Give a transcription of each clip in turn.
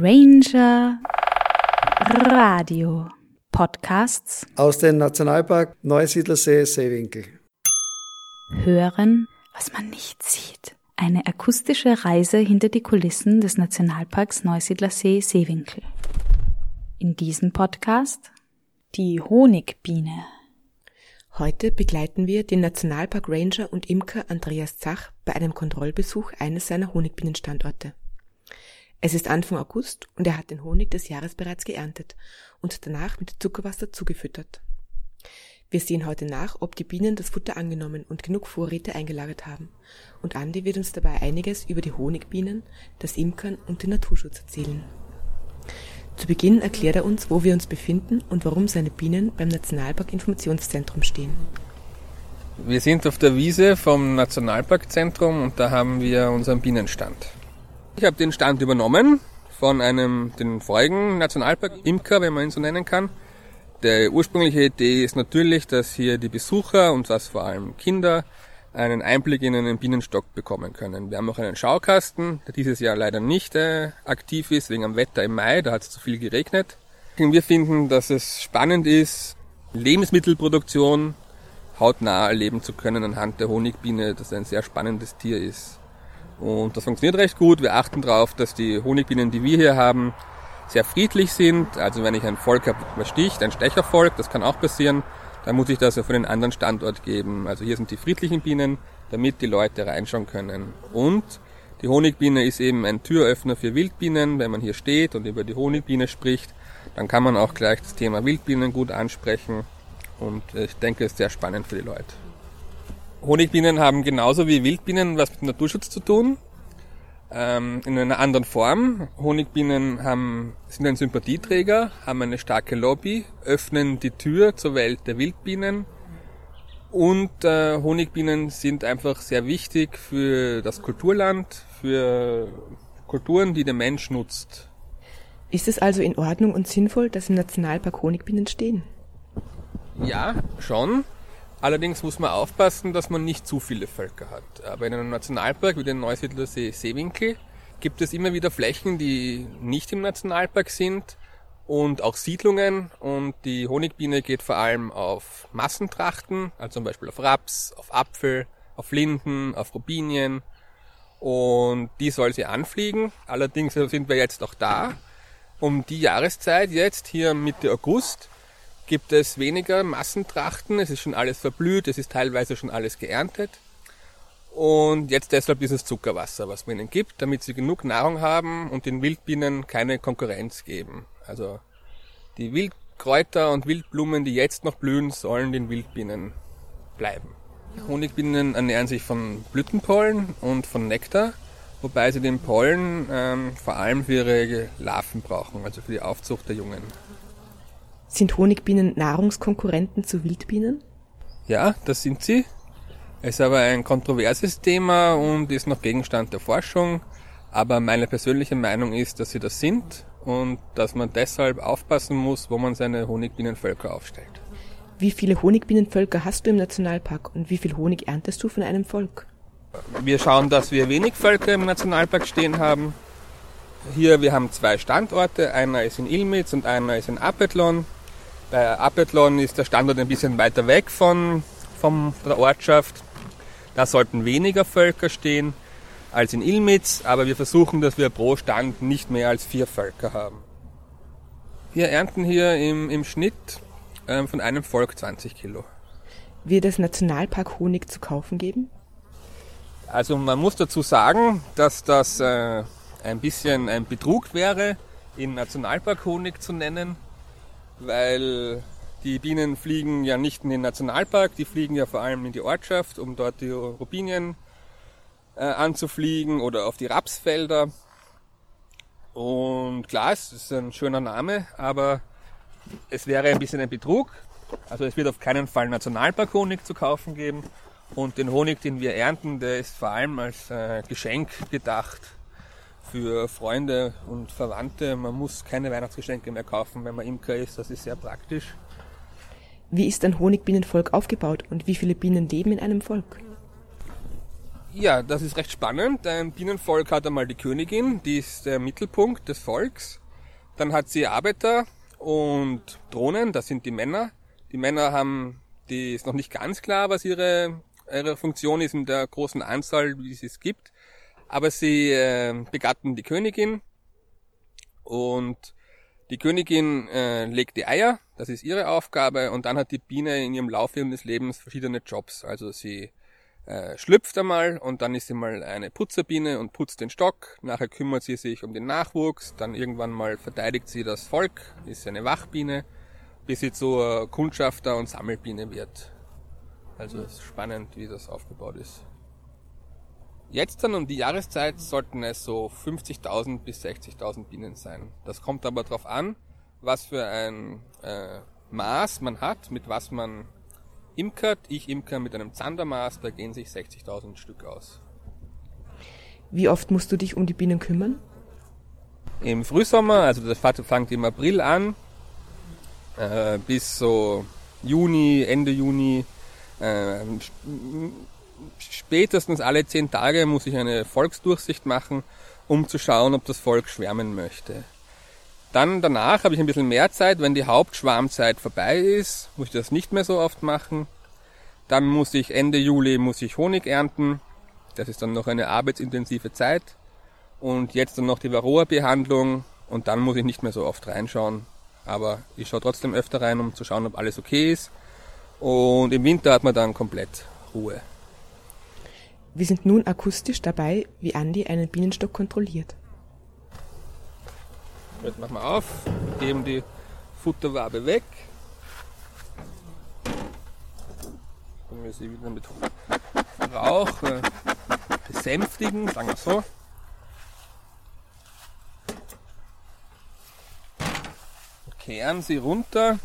Ranger Radio Podcasts aus dem Nationalpark Neusiedlersee Seewinkel. Hören, was man nicht sieht. Eine akustische Reise hinter die Kulissen des Nationalparks Neusiedlersee Seewinkel. In diesem Podcast die Honigbiene. Heute begleiten wir den Nationalpark Ranger und Imker Andreas Zach bei einem Kontrollbesuch eines seiner Honigbienenstandorte. Es ist Anfang August und er hat den Honig des Jahres bereits geerntet und danach mit Zuckerwasser zugefüttert. Wir sehen heute nach, ob die Bienen das Futter angenommen und genug Vorräte eingelagert haben. Und Andi wird uns dabei einiges über die Honigbienen, das Imkern und den Naturschutz erzählen. Zu Beginn erklärt er uns, wo wir uns befinden und warum seine Bienen beim Nationalpark Informationszentrum stehen. Wir sind auf der Wiese vom Nationalparkzentrum und da haben wir unseren Bienenstand. Ich habe den Stand übernommen von einem, den vorigen Nationalpark-Imker, wenn man ihn so nennen kann. Der ursprüngliche Idee ist natürlich, dass hier die Besucher und das vor allem Kinder einen Einblick in einen Bienenstock bekommen können. Wir haben auch einen Schaukasten, der dieses Jahr leider nicht äh, aktiv ist, wegen am Wetter im Mai, da hat es zu viel geregnet. Wir finden, dass es spannend ist, Lebensmittelproduktion hautnah erleben zu können anhand der Honigbiene, das ein sehr spannendes Tier ist. Und das funktioniert recht gut. Wir achten darauf, dass die Honigbienen, die wir hier haben, sehr friedlich sind. Also wenn ich ein Volk habe, was sticht, ein Stechervolk, das kann auch passieren, dann muss ich das ja für den anderen Standort geben. Also hier sind die friedlichen Bienen, damit die Leute reinschauen können. Und die Honigbiene ist eben ein Türöffner für Wildbienen. Wenn man hier steht und über die Honigbiene spricht, dann kann man auch gleich das Thema Wildbienen gut ansprechen. Und ich denke, es ist sehr spannend für die Leute. Honigbienen haben genauso wie Wildbienen was mit Naturschutz zu tun ähm, in einer anderen Form. Honigbienen haben, sind ein Sympathieträger, haben eine starke Lobby, öffnen die Tür zur Welt der Wildbienen und äh, Honigbienen sind einfach sehr wichtig für das Kulturland, für Kulturen, die der Mensch nutzt. Ist es also in Ordnung und sinnvoll, dass im Nationalpark Honigbienen stehen? Ja, schon. Allerdings muss man aufpassen, dass man nicht zu viele Völker hat. Aber in einem Nationalpark wie den Neusiedler See Seewinkel gibt es immer wieder Flächen, die nicht im Nationalpark sind und auch Siedlungen und die Honigbiene geht vor allem auf Massentrachten, also zum Beispiel auf Raps, auf Apfel, auf Linden, auf Rubinien und die soll sie anfliegen. Allerdings sind wir jetzt auch da. Um die Jahreszeit jetzt, hier Mitte August, gibt es weniger Massentrachten. Es ist schon alles verblüht, es ist teilweise schon alles geerntet. Und jetzt deshalb dieses Zuckerwasser, was man ihnen gibt, damit sie genug Nahrung haben und den Wildbienen keine Konkurrenz geben. Also die Wildkräuter und Wildblumen, die jetzt noch blühen, sollen den Wildbienen bleiben. Honigbienen ernähren sich von Blütenpollen und von Nektar, wobei sie den Pollen ähm, vor allem für ihre Larven brauchen, also für die Aufzucht der Jungen. Sind Honigbienen Nahrungskonkurrenten zu Wildbienen? Ja, das sind sie. Es ist aber ein kontroverses Thema und ist noch Gegenstand der Forschung. Aber meine persönliche Meinung ist, dass sie das sind und dass man deshalb aufpassen muss, wo man seine Honigbienenvölker aufstellt. Wie viele Honigbienenvölker hast du im Nationalpark und wie viel Honig erntest du von einem Volk? Wir schauen, dass wir wenig Völker im Nationalpark stehen haben. Hier, wir haben zwei Standorte. Einer ist in Ilmitz und einer ist in Apethlon. Bei Apethlon ist der Standort ein bisschen weiter weg von, von der Ortschaft. Da sollten weniger Völker stehen als in Ilmitz, aber wir versuchen, dass wir pro Stand nicht mehr als vier Völker haben. Wir ernten hier im, im Schnitt äh, von einem Volk 20 Kilo. Wird es Nationalpark Honig zu kaufen geben? Also man muss dazu sagen, dass das äh, ein bisschen ein Betrug wäre, ihn Nationalpark Honig zu nennen weil die Bienen fliegen ja nicht in den Nationalpark, die fliegen ja vor allem in die Ortschaft, um dort die Rubinien äh, anzufliegen oder auf die Rapsfelder. Und klar, es ist ein schöner Name, aber es wäre ein bisschen ein Betrug. Also es wird auf keinen Fall Nationalpark-Honig zu kaufen geben. Und den Honig, den wir ernten, der ist vor allem als äh, Geschenk gedacht für Freunde und Verwandte. Man muss keine Weihnachtsgeschenke mehr kaufen, wenn man Imker ist. Das ist sehr praktisch. Wie ist ein Honigbienenvolk aufgebaut und wie viele Bienen leben in einem Volk? Ja, das ist recht spannend. Ein Bienenvolk hat einmal die Königin, die ist der Mittelpunkt des Volks. Dann hat sie Arbeiter und Drohnen, das sind die Männer. Die Männer haben, die ist noch nicht ganz klar, was ihre, ihre Funktion ist in der großen Anzahl, wie es es gibt. Aber sie äh, begatten die Königin und die Königin äh, legt die Eier, das ist ihre Aufgabe, und dann hat die Biene in ihrem Laufe ihres Lebens verschiedene Jobs. Also sie äh, schlüpft einmal und dann ist sie mal eine Putzerbiene und putzt den Stock. Nachher kümmert sie sich um den Nachwuchs, dann irgendwann mal verteidigt sie das Volk, ist eine Wachbiene, bis sie zur Kundschafter und Sammelbiene wird. Also es ist spannend, wie das aufgebaut ist. Jetzt dann um die Jahreszeit sollten es so 50.000 bis 60.000 Bienen sein. Das kommt aber darauf an, was für ein äh, Maß man hat, mit was man imkert. Ich imker mit einem Zandermaß, da gehen sich 60.000 Stück aus. Wie oft musst du dich um die Bienen kümmern? Im Frühsommer, also das fängt im April an, äh, bis so Juni, Ende Juni, äh, spätestens alle zehn Tage muss ich eine Volksdurchsicht machen, um zu schauen, ob das Volk schwärmen möchte. Dann danach habe ich ein bisschen mehr Zeit, wenn die Hauptschwarmzeit vorbei ist, muss ich das nicht mehr so oft machen. Dann muss ich Ende Juli muss ich Honig ernten. Das ist dann noch eine arbeitsintensive Zeit. Und jetzt dann noch die Varroa-Behandlung und dann muss ich nicht mehr so oft reinschauen. Aber ich schaue trotzdem öfter rein, um zu schauen, ob alles okay ist. Und im Winter hat man dann komplett Ruhe. Wir sind nun akustisch dabei, wie Andi einen Bienenstock kontrolliert. Jetzt machen wir auf, geben die Futterwabe weg. Können wir sie wieder mit Rauch äh, besänftigen, sagen wir so. Kehren sie runter,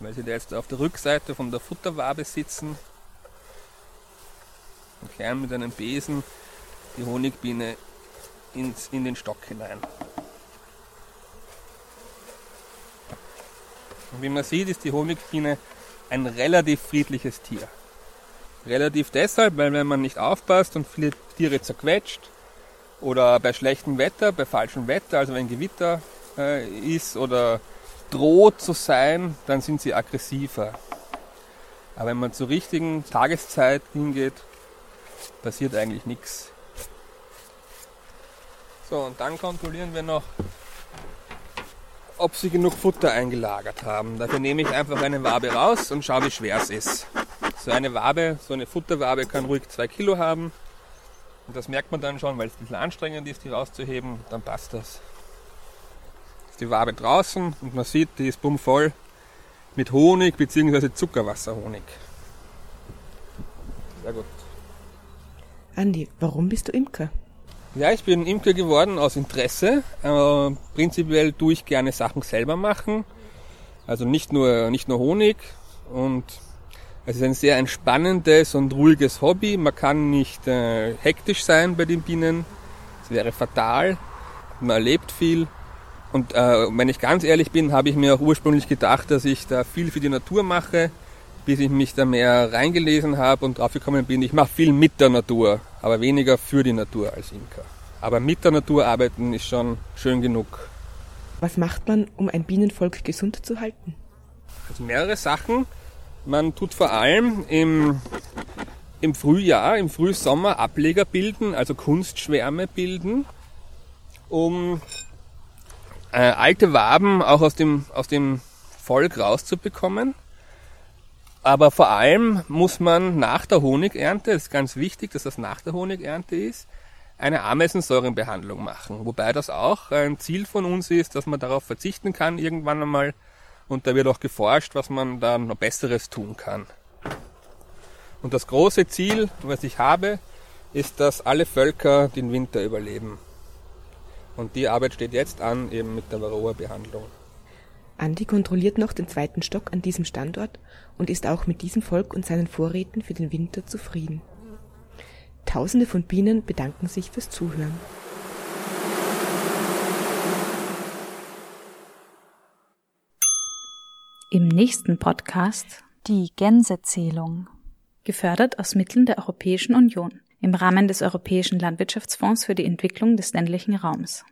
weil sie da jetzt auf der Rückseite von der Futterwabe sitzen kehren mit einem Besen die Honigbiene ins, in den Stock hinein. Und wie man sieht, ist die Honigbiene ein relativ friedliches Tier. Relativ deshalb, weil wenn man nicht aufpasst und viele Tiere zerquetscht oder bei schlechtem Wetter, bei falschem Wetter, also wenn Gewitter äh, ist oder droht zu sein, dann sind sie aggressiver. Aber wenn man zur richtigen Tageszeit hingeht, passiert eigentlich nichts. So, und dann kontrollieren wir noch, ob sie genug Futter eingelagert haben. Dafür nehme ich einfach eine Wabe raus und schaue, wie schwer es ist. So eine Wabe, so eine Futterwabe kann ruhig zwei Kilo haben. Und das merkt man dann schon, weil es ein bisschen anstrengend ist, die rauszuheben. Dann passt das. Ist die Wabe draußen und man sieht, die ist bummvoll mit Honig bzw. Zuckerwasserhonig. Sehr gut. Andi, warum bist du Imker? Ja, ich bin Imker geworden aus Interesse. Äh, prinzipiell tue ich gerne Sachen selber machen. Also nicht nur, nicht nur Honig. Und es ist ein sehr entspannendes und ruhiges Hobby. Man kann nicht äh, hektisch sein bei den Bienen. Das wäre fatal. Man erlebt viel. Und äh, wenn ich ganz ehrlich bin, habe ich mir auch ursprünglich gedacht, dass ich da viel für die Natur mache bis ich mich da mehr reingelesen habe und draufgekommen bin, ich mache viel mit der Natur, aber weniger für die Natur als Imker. Aber mit der Natur arbeiten ist schon schön genug. Was macht man, um ein Bienenvolk gesund zu halten? Also mehrere Sachen. Man tut vor allem im, im Frühjahr, im Frühsommer Ableger bilden, also Kunstschwärme bilden, um äh, alte Waben auch aus dem, aus dem Volk rauszubekommen. Aber vor allem muss man nach der Honigernte, das ist ganz wichtig, dass das nach der Honigernte ist, eine Ameisensäurenbehandlung machen. Wobei das auch ein Ziel von uns ist, dass man darauf verzichten kann irgendwann einmal. Und da wird auch geforscht, was man da noch Besseres tun kann. Und das große Ziel, was ich habe, ist, dass alle Völker den Winter überleben. Und die Arbeit steht jetzt an, eben mit der Varroa-Behandlung. Andi kontrolliert noch den zweiten Stock an diesem Standort und ist auch mit diesem Volk und seinen Vorräten für den Winter zufrieden. Tausende von Bienen bedanken sich fürs Zuhören. Im nächsten Podcast die Gänsezählung. Gefördert aus Mitteln der Europäischen Union. im Rahmen des Europäischen Landwirtschaftsfonds für die Entwicklung des ländlichen Raums.